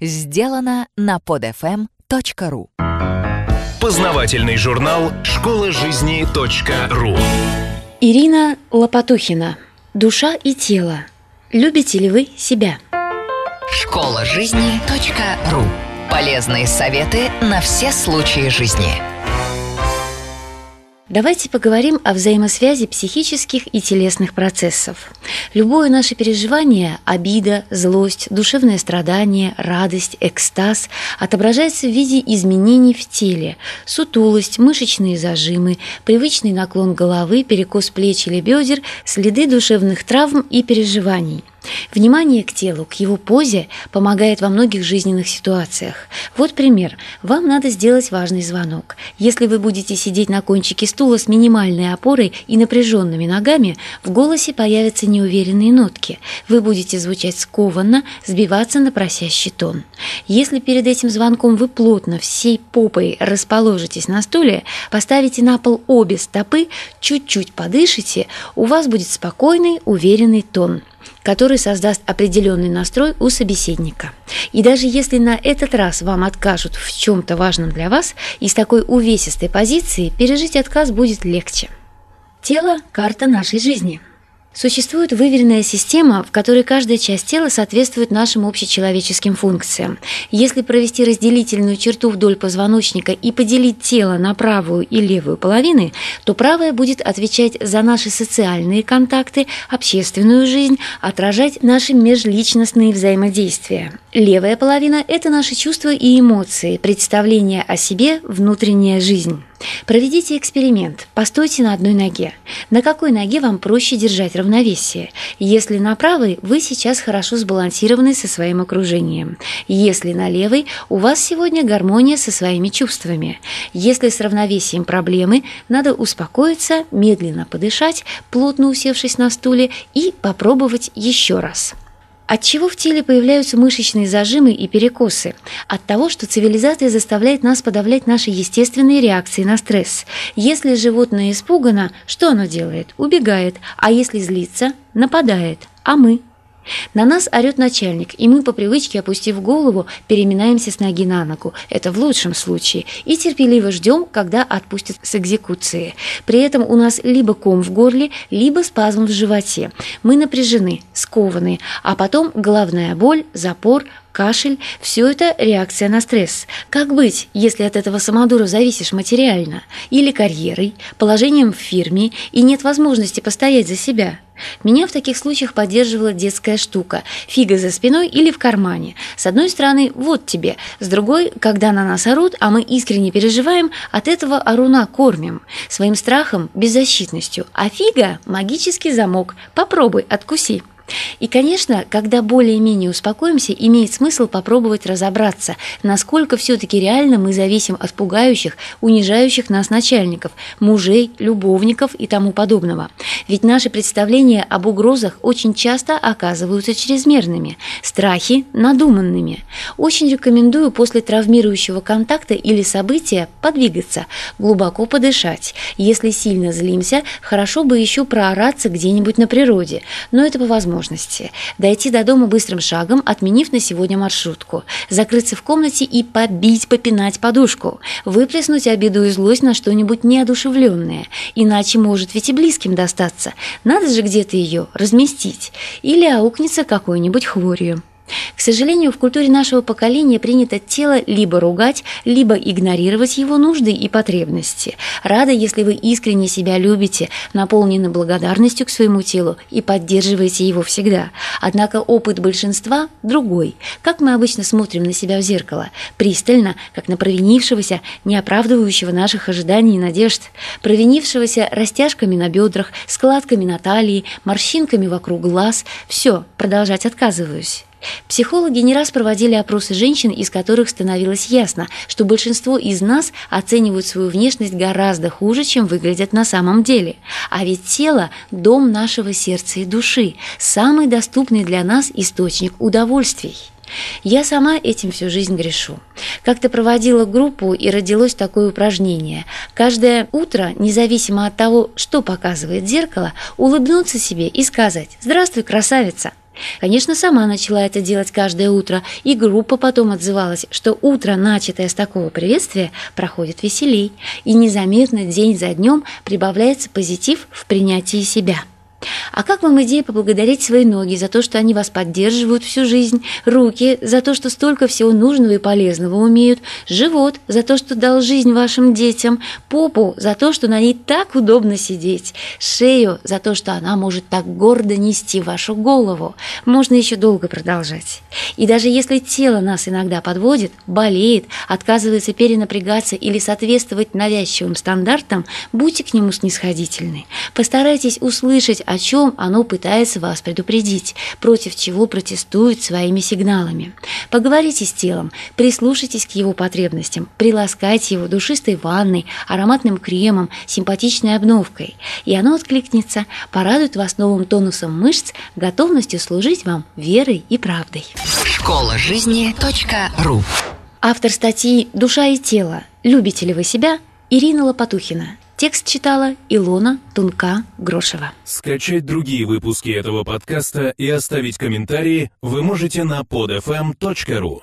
Сделано на podfm.ru Познавательный журнал «Школа жизни .ру» Ирина Лопатухина. Душа и тело. Любите ли вы себя? Школа жизни .ру Полезные советы на все случаи жизни. Давайте поговорим о взаимосвязи психических и телесных процессов. Любое наше переживание – обида, злость, душевное страдание, радость, экстаз – отображается в виде изменений в теле. Сутулость, мышечные зажимы, привычный наклон головы, перекос плеч или бедер, следы душевных травм и переживаний – Внимание к телу, к его позе помогает во многих жизненных ситуациях. Вот пример. Вам надо сделать важный звонок. Если вы будете сидеть на кончике стула с минимальной опорой и напряженными ногами, в голосе появятся неуверенные нотки. Вы будете звучать скованно, сбиваться на просящий тон. Если перед этим звонком вы плотно всей попой расположитесь на стуле, поставите на пол обе стопы, чуть-чуть подышите, у вас будет спокойный, уверенный тон который создаст определенный настрой у собеседника. И даже если на этот раз вам откажут в чем-то важном для вас, из такой увесистой позиции пережить отказ будет легче. Тело – карта нашей жизни – Существует выверенная система, в которой каждая часть тела соответствует нашим общечеловеческим функциям. Если провести разделительную черту вдоль позвоночника и поделить тело на правую и левую половины, то правая будет отвечать за наши социальные контакты, общественную жизнь, отражать наши межличностные взаимодействия. Левая половина – это наши чувства и эмоции, представление о себе, внутренняя жизнь. Проведите эксперимент. Постойте на одной ноге. На какой ноге вам проще держать равновесие? Если на правой, вы сейчас хорошо сбалансированы со своим окружением. Если на левой, у вас сегодня гармония со своими чувствами. Если с равновесием проблемы, надо успокоиться, медленно подышать, плотно усевшись на стуле и попробовать еще раз. От чего в теле появляются мышечные зажимы и перекосы? От того, что цивилизация заставляет нас подавлять наши естественные реакции на стресс. Если животное испугано, что оно делает? Убегает. А если злится? Нападает. А мы – на нас орет начальник, и мы по привычке, опустив голову, переминаемся с ноги на ногу. Это в лучшем случае. И терпеливо ждем, когда отпустят с экзекуции. При этом у нас либо ком в горле, либо спазм в животе. Мы напряжены, скованы, а потом головная боль, запор, кашель – все это реакция на стресс. Как быть, если от этого самодура зависишь материально? Или карьерой, положением в фирме, и нет возможности постоять за себя? Меня в таких случаях поддерживала детская штука – фига за спиной или в кармане. С одной стороны, вот тебе, с другой, когда на нас орут, а мы искренне переживаем, от этого оруна кормим. Своим страхом, беззащитностью. А фига – магический замок. Попробуй, откуси. И, конечно, когда более-менее успокоимся, имеет смысл попробовать разобраться, насколько все-таки реально мы зависим от пугающих, унижающих нас начальников, мужей, любовников и тому подобного. Ведь наши представления об угрозах очень часто оказываются чрезмерными, страхи – надуманными. Очень рекомендую после травмирующего контакта или события подвигаться, глубоко подышать. Если сильно злимся, хорошо бы еще проораться где-нибудь на природе, но это по возможности возможности. Дойти до дома быстрым шагом, отменив на сегодня маршрутку. Закрыться в комнате и побить, попинать подушку. Выплеснуть обиду и злость на что-нибудь неодушевленное. Иначе может ведь и близким достаться. Надо же где-то ее разместить. Или аукнется какой-нибудь хворью. К сожалению, в культуре нашего поколения принято тело либо ругать, либо игнорировать его нужды и потребности. Рада, если вы искренне себя любите, наполнены благодарностью к своему телу и поддерживаете его всегда. Однако опыт большинства другой. Как мы обычно смотрим на себя в зеркало? Пристально, как на провинившегося, не оправдывающего наших ожиданий и надежд. Провинившегося растяжками на бедрах, складками на талии, морщинками вокруг глаз. Все, продолжать отказываюсь. Психологи не раз проводили опросы женщин, из которых становилось ясно, что большинство из нас оценивают свою внешность гораздо хуже, чем выглядят на самом деле. А ведь тело – дом нашего сердца и души, самый доступный для нас источник удовольствий. Я сама этим всю жизнь грешу. Как-то проводила группу и родилось такое упражнение. Каждое утро, независимо от того, что показывает зеркало, улыбнуться себе и сказать «Здравствуй, красавица!» Конечно, сама начала это делать каждое утро, и группа потом отзывалась, что утро, начатое с такого приветствия, проходит веселей, и незаметно день за днем прибавляется позитив в принятии себя. А как вам идея поблагодарить свои ноги за то, что они вас поддерживают всю жизнь, руки за то, что столько всего нужного и полезного умеют, живот за то, что дал жизнь вашим детям, попу за то, что на ней так удобно сидеть, шею за то, что она может так гордо нести вашу голову. Можно еще долго продолжать. И даже если тело нас иногда подводит, болеет, отказывается перенапрягаться или соответствовать навязчивым стандартам, будьте к нему снисходительны. Постарайтесь услышать о чем оно пытается вас предупредить, против чего протестует своими сигналами. Поговорите с телом, прислушайтесь к его потребностям, приласкайте его душистой ванной, ароматным кремом, симпатичной обновкой, и оно откликнется, порадует вас новым тонусом мышц, готовностью служить вам верой и правдой. Школа жизни .ру Автор статьи «Душа и тело. Любите ли вы себя?» Ирина Лопатухина. Текст читала Илона Тунка-Грошева. Скачать другие выпуски этого подкаста и оставить комментарии вы можете на podfm.ru.